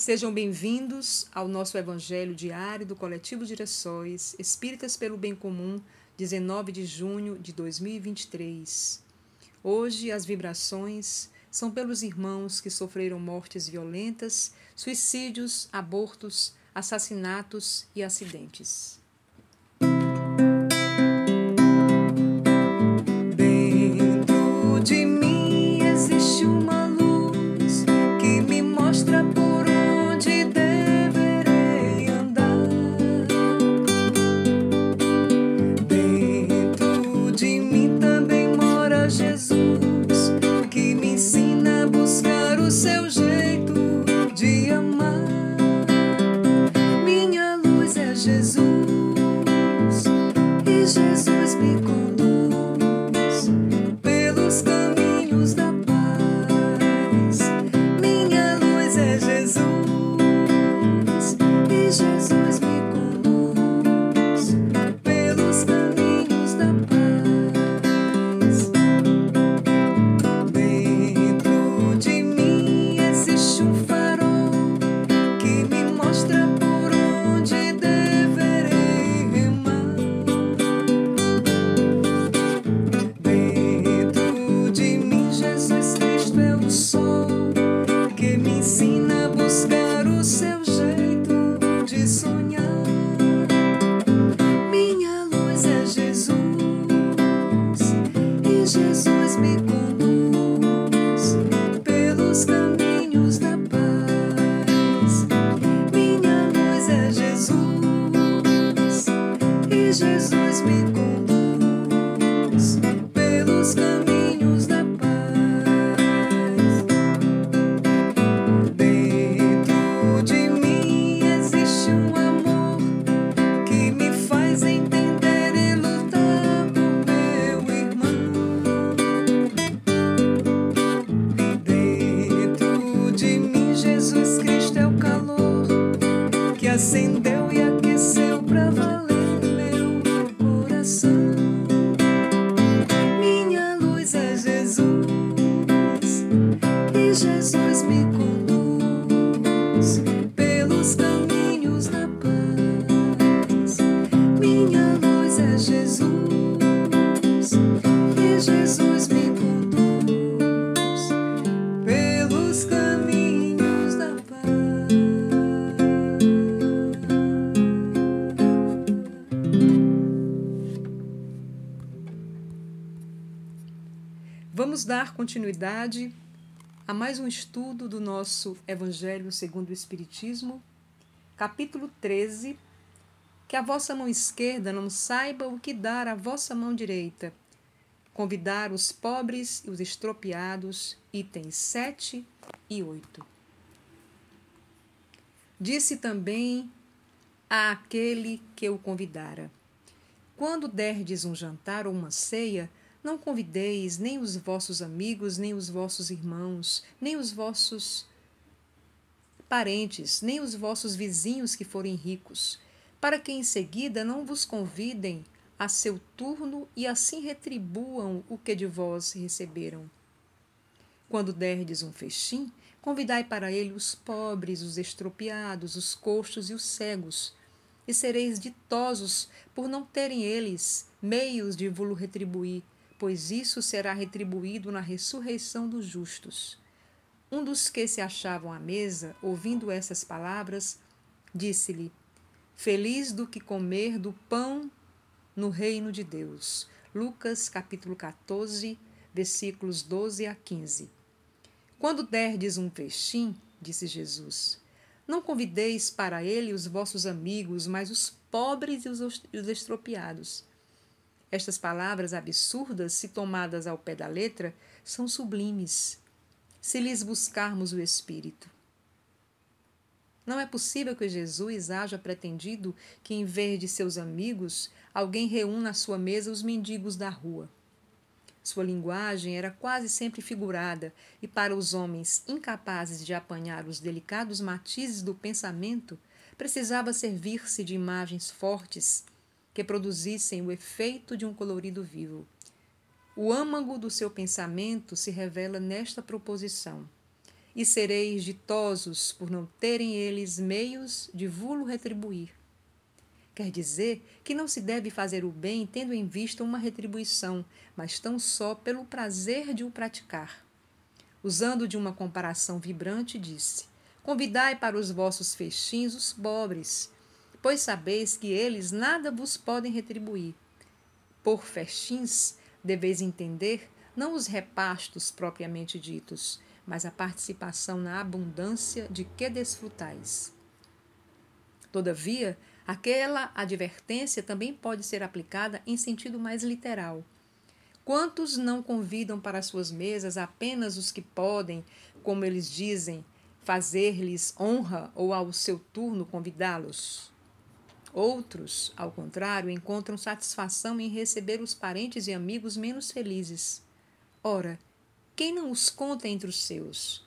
Sejam bem-vindos ao nosso Evangelho diário do Coletivo Direções Espíritas pelo Bem Comum, 19 de junho de 2023. Hoje, as vibrações são pelos irmãos que sofreram mortes violentas, suicídios, abortos, assassinatos e acidentes. descendência. Vamos dar continuidade a mais um estudo do nosso Evangelho segundo o Espiritismo, capítulo 13. Que a vossa mão esquerda não saiba o que dar à vossa mão direita. Convidar os pobres e os estropiados, itens 7 e 8. Disse também a aquele que o convidara: Quando derdes um jantar ou uma ceia, não convideis nem os vossos amigos, nem os vossos irmãos, nem os vossos parentes, nem os vossos vizinhos que forem ricos, para que em seguida não vos convidem a seu turno e assim retribuam o que de vós receberam. Quando derdes um festim, convidai para ele os pobres, os estropiados, os coxos e os cegos, e sereis ditosos por não terem eles meios de vos retribuir, pois isso será retribuído na ressurreição dos justos. Um dos que se achavam à mesa, ouvindo essas palavras, disse-lhe: Feliz do que comer do pão no reino de Deus. Lucas capítulo 14, versículos 12 a 15. Quando derdes um festim, disse Jesus, não convideis para ele os vossos amigos, mas os pobres e os estropiados estas palavras absurdas, se tomadas ao pé da letra, são sublimes, se lhes buscarmos o Espírito. Não é possível que Jesus haja pretendido que, em vez de seus amigos, alguém reúna à sua mesa os mendigos da rua. Sua linguagem era quase sempre figurada, e para os homens incapazes de apanhar os delicados matizes do pensamento, precisava servir-se de imagens fortes que produzissem o efeito de um colorido vivo. O âmago do seu pensamento se revela nesta proposição. e sereis ditosos por não terem eles meios de vulo retribuir. Quer dizer que não se deve fazer o bem tendo em vista uma retribuição, mas tão só pelo prazer de o praticar. Usando de uma comparação vibrante, disse: Convidai para os vossos festins os pobres, pois sabeis que eles nada vos podem retribuir. Por festins, deveis entender não os repastos propriamente ditos, mas a participação na abundância de que desfrutais. Todavia, aquela advertência também pode ser aplicada em sentido mais literal. Quantos não convidam para suas mesas apenas os que podem, como eles dizem, fazer-lhes honra ou ao seu turno convidá-los? Outros, ao contrário, encontram satisfação em receber os parentes e amigos menos felizes. Ora, quem não os conta entre os seus?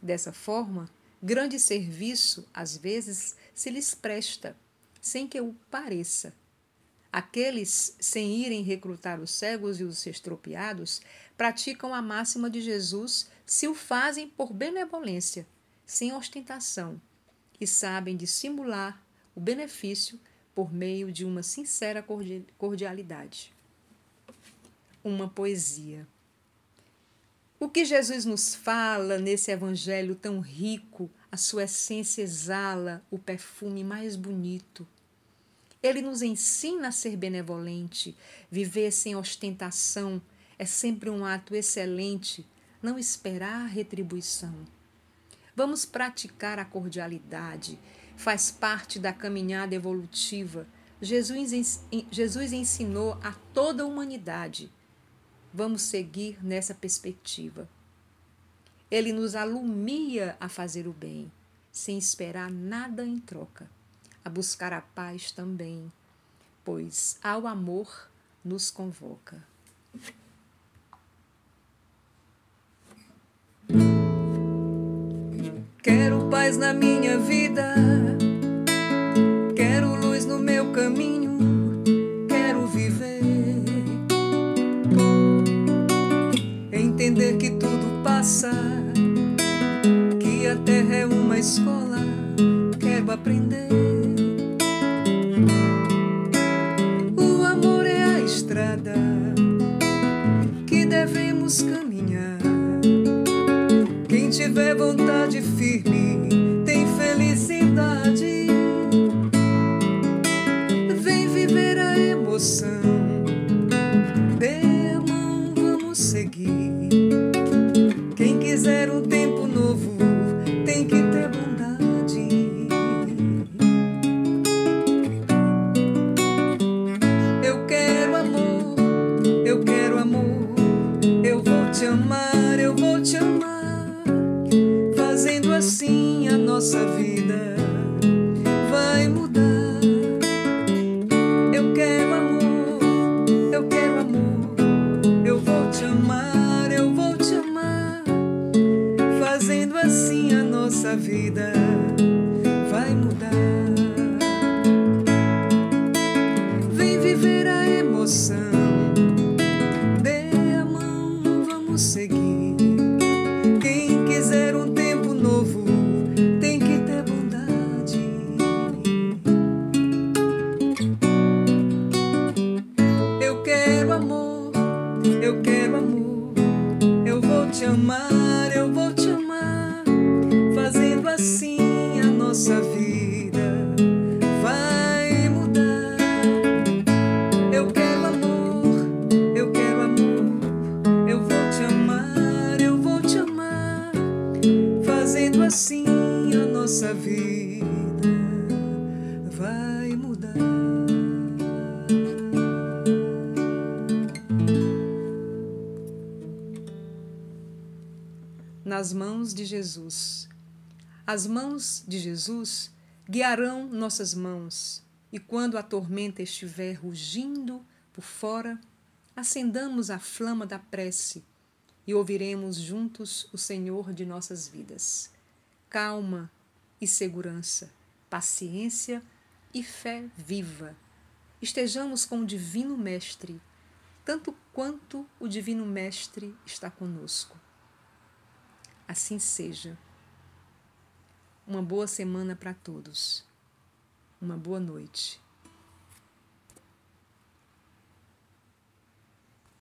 Dessa forma, grande serviço, às vezes, se lhes presta, sem que o pareça. Aqueles, sem irem recrutar os cegos e os estropiados, praticam a máxima de Jesus se o fazem por benevolência, sem ostentação, e sabem dissimular o benefício por meio de uma sincera cordialidade. Uma poesia. O que Jesus nos fala nesse evangelho tão rico, a sua essência exala o perfume mais bonito. Ele nos ensina a ser benevolente, viver sem ostentação é sempre um ato excelente, não esperar retribuição. Vamos praticar a cordialidade, faz parte da caminhada evolutiva. Jesus, Jesus ensinou a toda a humanidade Vamos seguir nessa perspectiva. Ele nos alumia a fazer o bem, sem esperar nada em troca, a buscar a paz também, pois ao amor nos convoca. Quero paz na minha vida, estrada que devemos caminhar. Quem tiver vontade nossa vida. eu quero amor. Eu vou te amar, eu vou te amar. Fazendo assim a nossa vida vai mudar. Eu quero amor, eu quero amor. Eu vou te amar, eu vou te amar. Fazendo assim a nossa vida. Nas mãos de Jesus. As mãos de Jesus guiarão nossas mãos, e quando a tormenta estiver rugindo por fora, acendamos a flama da prece e ouviremos juntos o Senhor de nossas vidas. Calma e segurança, paciência e fé viva. Estejamos com o Divino Mestre, tanto quanto o Divino Mestre está conosco. Assim seja. Uma boa semana para todos. Uma boa noite.